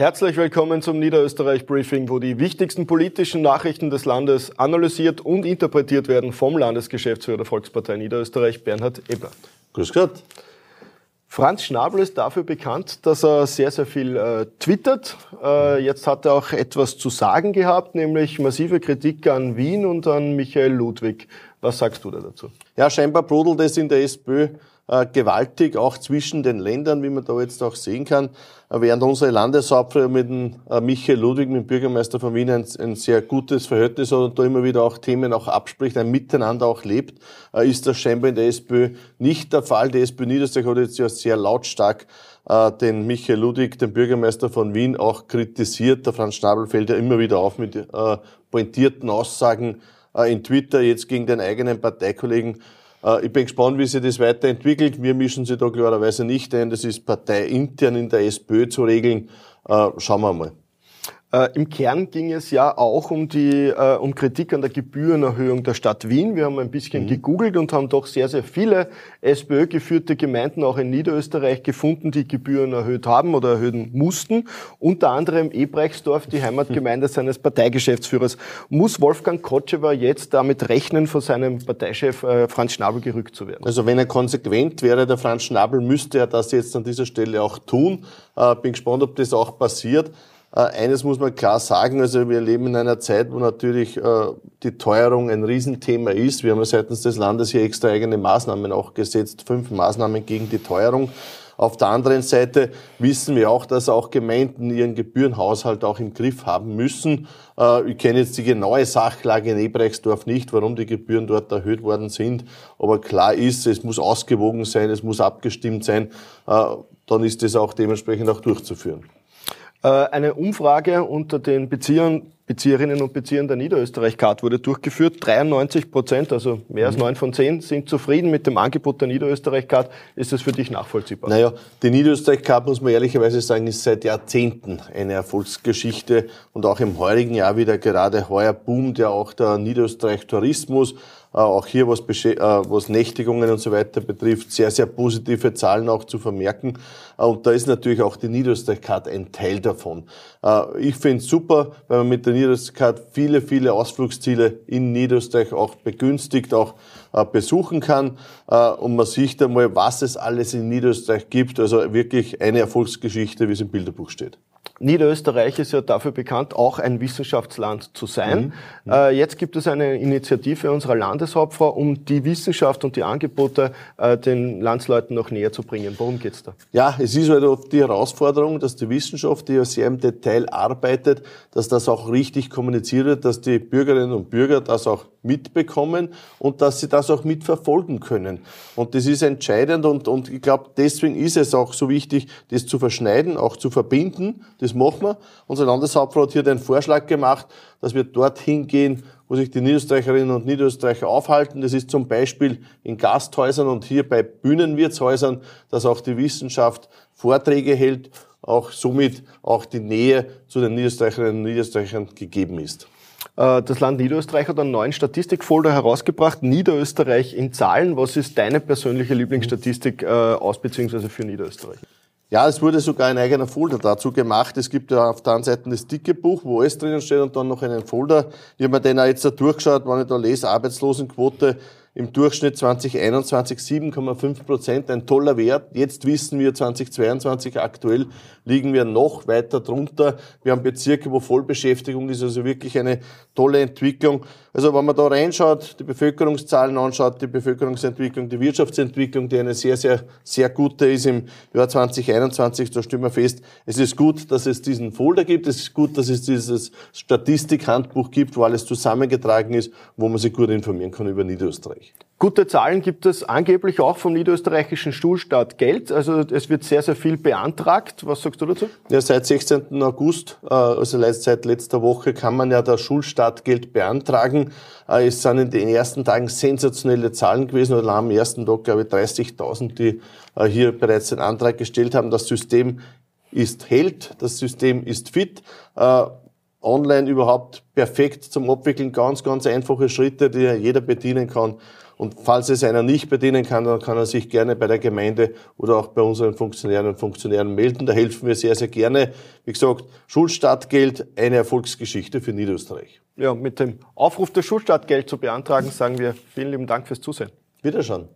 Herzlich willkommen zum Niederösterreich Briefing, wo die wichtigsten politischen Nachrichten des Landes analysiert und interpretiert werden vom Landesgeschäftsführer der Volkspartei Niederösterreich, Bernhard Ebner. Grüß Gott. Franz Schnabel ist dafür bekannt, dass er sehr, sehr viel äh, twittert. Äh, jetzt hat er auch etwas zu sagen gehabt, nämlich massive Kritik an Wien und an Michael Ludwig. Was sagst du da dazu? Ja, scheinbar brodelt es in der SPÖ äh, gewaltig, auch zwischen den Ländern, wie man da jetzt auch sehen kann. Äh, während unsere Landeshauptfrau mit dem äh, Michael Ludwig, mit dem Bürgermeister von Wien, ein, ein, sehr gutes Verhältnis hat und da immer wieder auch Themen auch abspricht, ein Miteinander auch lebt, äh, ist das scheinbar in der SPÖ nicht der Fall. Die SPÖ Niederösterreich hat jetzt ja sehr lautstark äh, den Michael Ludwig, den Bürgermeister von Wien, auch kritisiert. Der Franz Schnabel fällt ja immer wieder auf mit äh, pointierten Aussagen in Twitter, jetzt gegen den eigenen Parteikollegen. Äh, ich bin gespannt, wie sich das weiterentwickelt. Wir mischen sie da klarerweise nicht ein. Das ist parteiintern in der SPÖ zu regeln. Äh, schauen wir mal. Äh, Im Kern ging es ja auch um die äh, um Kritik an der Gebührenerhöhung der Stadt Wien. Wir haben ein bisschen mhm. gegoogelt und haben doch sehr sehr viele SPÖ-geführte Gemeinden auch in Niederösterreich gefunden, die Gebühren erhöht haben oder erhöhen mussten. Unter anderem Ebrechtsdorf, die Heimatgemeinde mhm. seines Parteigeschäftsführers. Muss Wolfgang Kotschewer jetzt damit rechnen, von seinem Parteichef äh, Franz Schnabel gerückt zu werden? Also wenn er konsequent wäre, der Franz Schnabel, müsste er das jetzt an dieser Stelle auch tun. Äh, bin gespannt, ob das auch passiert. Äh, eines muss man klar sagen, also wir leben in einer Zeit, wo natürlich äh, die Teuerung ein Riesenthema ist. Wir haben ja seitens des Landes hier extra eigene Maßnahmen auch gesetzt, fünf Maßnahmen gegen die Teuerung. Auf der anderen Seite wissen wir auch, dass auch Gemeinden ihren Gebührenhaushalt auch im Griff haben müssen. Äh, ich kenne jetzt die genaue Sachlage in Ebrechtsdorf nicht, warum die Gebühren dort erhöht worden sind. Aber klar ist, es muss ausgewogen sein, es muss abgestimmt sein. Dann ist es auch dementsprechend auch durchzuführen. Äh, eine Umfrage unter den Beziehern, Bezieherinnen und Beziehern der Niederösterreich-Card wurde durchgeführt. 93 Prozent, also mehr als mhm. neun von zehn, sind zufrieden mit dem Angebot der Niederösterreich-Card. Ist das für dich nachvollziehbar? Naja, die Niederösterreich-Card, muss man ehrlicherweise sagen, ist seit Jahrzehnten eine Erfolgsgeschichte und auch im heurigen Jahr wieder gerade heuer boomt ja auch der Niederösterreich-Tourismus. Äh, auch hier, was, äh, was Nächtigungen und so weiter betrifft, sehr, sehr positive Zahlen auch zu vermerken. Äh, und da ist natürlich auch die Niederösterreich-Card ein Teil davon. Ich finde es super, weil man mit der Niederösterreich-Card viele, viele Ausflugsziele in Niederösterreich auch begünstigt, auch besuchen kann. Und man sieht einmal, was es alles in Niederösterreich gibt. Also wirklich eine Erfolgsgeschichte, wie es im Bilderbuch steht. Niederösterreich ist ja dafür bekannt, auch ein Wissenschaftsland zu sein. Mhm. Äh, jetzt gibt es eine Initiative unserer Landeshauptfrau, um die Wissenschaft und die Angebote äh, den Landsleuten noch näher zu bringen. Worum geht's da? Ja, es ist halt oft die Herausforderung, dass die Wissenschaft, die ja sehr im Detail arbeitet, dass das auch richtig kommuniziert wird, dass die Bürgerinnen und Bürger das auch mitbekommen und dass sie das auch mitverfolgen können. Und das ist entscheidend und, und ich glaube, deswegen ist es auch so wichtig, das zu verschneiden, auch zu verbinden. Das machen wir. Unser Landeshauptfrau hat hier den Vorschlag gemacht, dass wir dorthin gehen, wo sich die Niederösterreicherinnen und Niederösterreicher aufhalten. Das ist zum Beispiel in Gasthäusern und hier bei Bühnenwirtshäusern, dass auch die Wissenschaft Vorträge hält, auch somit auch die Nähe zu den Niederösterreicherinnen und Niederösterreichern gegeben ist. Äh, das Land Niederösterreich hat einen neuen Statistikfolder herausgebracht. Niederösterreich in Zahlen. Was ist deine persönliche Lieblingsstatistik äh, aus bzw. für Niederösterreich? Ja, es wurde sogar ein eigener Folder dazu gemacht. Es gibt ja auf der einen Seite das dicke Buch, wo alles drinnen steht und dann noch einen Folder. Ich habe mir den auch jetzt da durchgeschaut, wenn ich da lese, Arbeitslosenquote im Durchschnitt 2021 7,5 Prozent, ein toller Wert. Jetzt wissen wir 2022 aktuell liegen wir noch weiter drunter. Wir haben Bezirke, wo Vollbeschäftigung ist, also wirklich eine tolle Entwicklung. Also wenn man da reinschaut, die Bevölkerungszahlen anschaut, die Bevölkerungsentwicklung, die Wirtschaftsentwicklung, die eine sehr, sehr, sehr gute ist im Jahr 2021, da stellen wir fest, es ist gut, dass es diesen Folder gibt, es ist gut, dass es dieses Statistikhandbuch gibt, wo alles zusammengetragen ist, wo man sich gut informieren kann über Niederösterreich. Gute Zahlen gibt es angeblich auch vom niederösterreichischen Schulstaat Geld. Also es wird sehr, sehr viel beantragt. Was sagst du dazu? Ja, seit 16. August, äh, also seit letzter Woche, kann man ja das Schulstartgeld beantragen. Äh, es sind in den ersten Tagen sensationelle Zahlen gewesen. Oder am ersten Tag, glaube ich, 30.000, die äh, hier bereits den Antrag gestellt haben. Das System ist hält, das System ist fit online überhaupt perfekt zum Abwickeln. Ganz, ganz einfache Schritte, die jeder bedienen kann. Und falls es einer nicht bedienen kann, dann kann er sich gerne bei der Gemeinde oder auch bei unseren Funktionären und Funktionären melden. Da helfen wir sehr, sehr gerne. Wie gesagt, Schulstartgeld, eine Erfolgsgeschichte für Niederösterreich. Ja, mit dem Aufruf, das Schulstartgeld zu beantragen, sagen wir vielen lieben Dank fürs Zusehen. Wiederschauen.